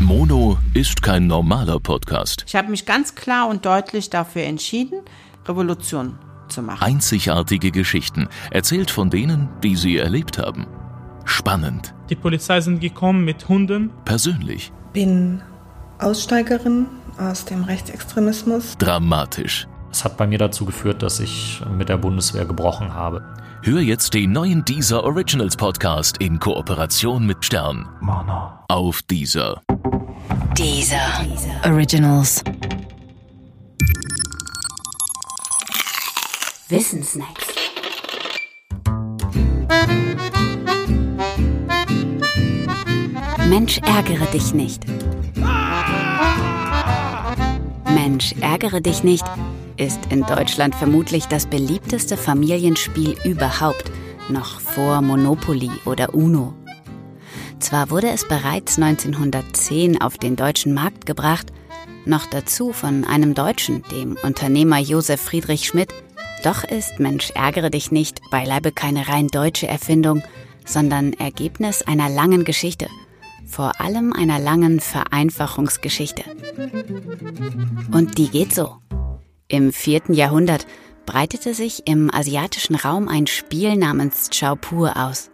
Mono ist kein normaler Podcast. Ich habe mich ganz klar und deutlich dafür entschieden, Revolution zu machen. Einzigartige Geschichten, erzählt von denen, die sie erlebt haben. Spannend, Die Polizei sind gekommen mit Hunden. persönlich, bin Aussteigerin aus dem Rechtsextremismus. dramatisch. Es hat bei mir dazu geführt, dass ich mit der Bundeswehr gebrochen habe. Hör jetzt den neuen Deezer Originals Podcast in Kooperation mit Stern. Auf Deezer. Dieser Originals. Wissensnacks. Mensch, ärgere dich nicht. Mensch, ärgere dich nicht ist in Deutschland vermutlich das beliebteste Familienspiel überhaupt, noch vor Monopoly oder Uno. Zwar wurde es bereits 1910 auf den deutschen Markt gebracht, noch dazu von einem Deutschen, dem Unternehmer Josef Friedrich Schmidt, doch ist Mensch ärgere dich nicht beileibe keine rein deutsche Erfindung, sondern Ergebnis einer langen Geschichte, vor allem einer langen Vereinfachungsgeschichte. Und die geht so. Im vierten Jahrhundert breitete sich im asiatischen Raum ein Spiel namens Chaupur aus.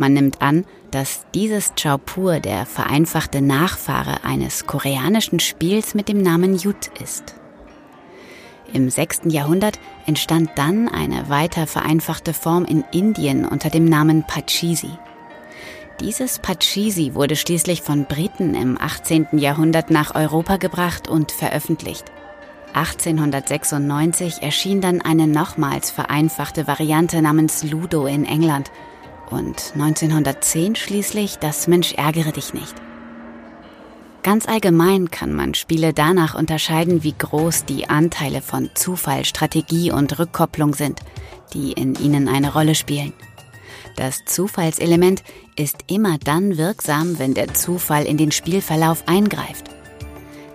Man nimmt an, dass dieses Chaupur der vereinfachte Nachfahre eines koreanischen Spiels mit dem Namen Yut ist. Im 6. Jahrhundert entstand dann eine weiter vereinfachte Form in Indien unter dem Namen Pachisi. Dieses Pachisi wurde schließlich von Briten im 18. Jahrhundert nach Europa gebracht und veröffentlicht. 1896 erschien dann eine nochmals vereinfachte Variante namens Ludo in England und 1910 schließlich das Mensch ärgere dich nicht. Ganz allgemein kann man Spiele danach unterscheiden, wie groß die Anteile von Zufall, Strategie und Rückkopplung sind, die in ihnen eine Rolle spielen. Das Zufallselement ist immer dann wirksam, wenn der Zufall in den Spielverlauf eingreift.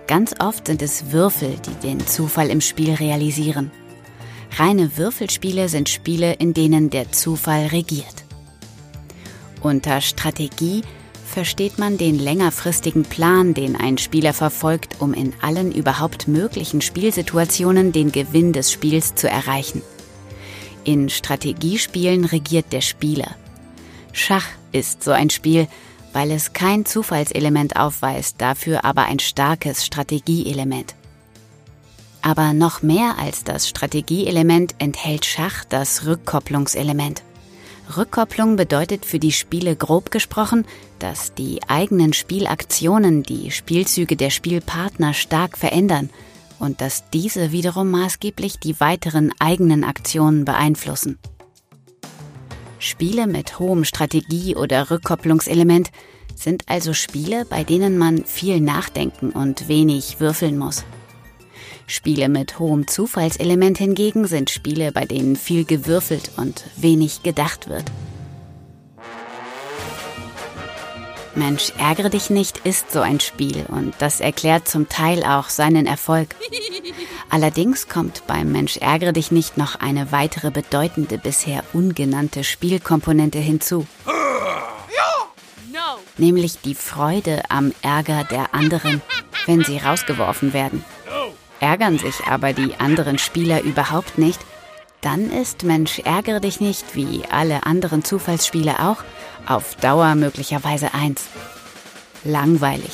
Ganz oft sind es Würfel, die den Zufall im Spiel realisieren. Reine Würfelspiele sind Spiele, in denen der Zufall regiert. Unter Strategie versteht man den längerfristigen Plan, den ein Spieler verfolgt, um in allen überhaupt möglichen Spielsituationen den Gewinn des Spiels zu erreichen. In Strategiespielen regiert der Spieler. Schach ist so ein Spiel, weil es kein Zufallselement aufweist, dafür aber ein starkes Strategieelement. Aber noch mehr als das Strategieelement enthält Schach das Rückkopplungselement. Rückkopplung bedeutet für die Spiele grob gesprochen, dass die eigenen Spielaktionen die Spielzüge der Spielpartner stark verändern und dass diese wiederum maßgeblich die weiteren eigenen Aktionen beeinflussen. Spiele mit hohem Strategie- oder Rückkopplungselement sind also Spiele, bei denen man viel nachdenken und wenig würfeln muss. Spiele mit hohem Zufallselement hingegen sind Spiele, bei denen viel gewürfelt und wenig gedacht wird. Mensch, ärgere dich nicht ist so ein Spiel und das erklärt zum Teil auch seinen Erfolg. Allerdings kommt beim Mensch ärgere dich nicht noch eine weitere bedeutende bisher ungenannte Spielkomponente hinzu. Nämlich die Freude am Ärger der anderen, wenn sie rausgeworfen werden. Ärgern sich aber die anderen Spieler überhaupt nicht, dann ist Mensch ärgere dich nicht, wie alle anderen Zufallsspiele auch, auf Dauer möglicherweise eins. Langweilig.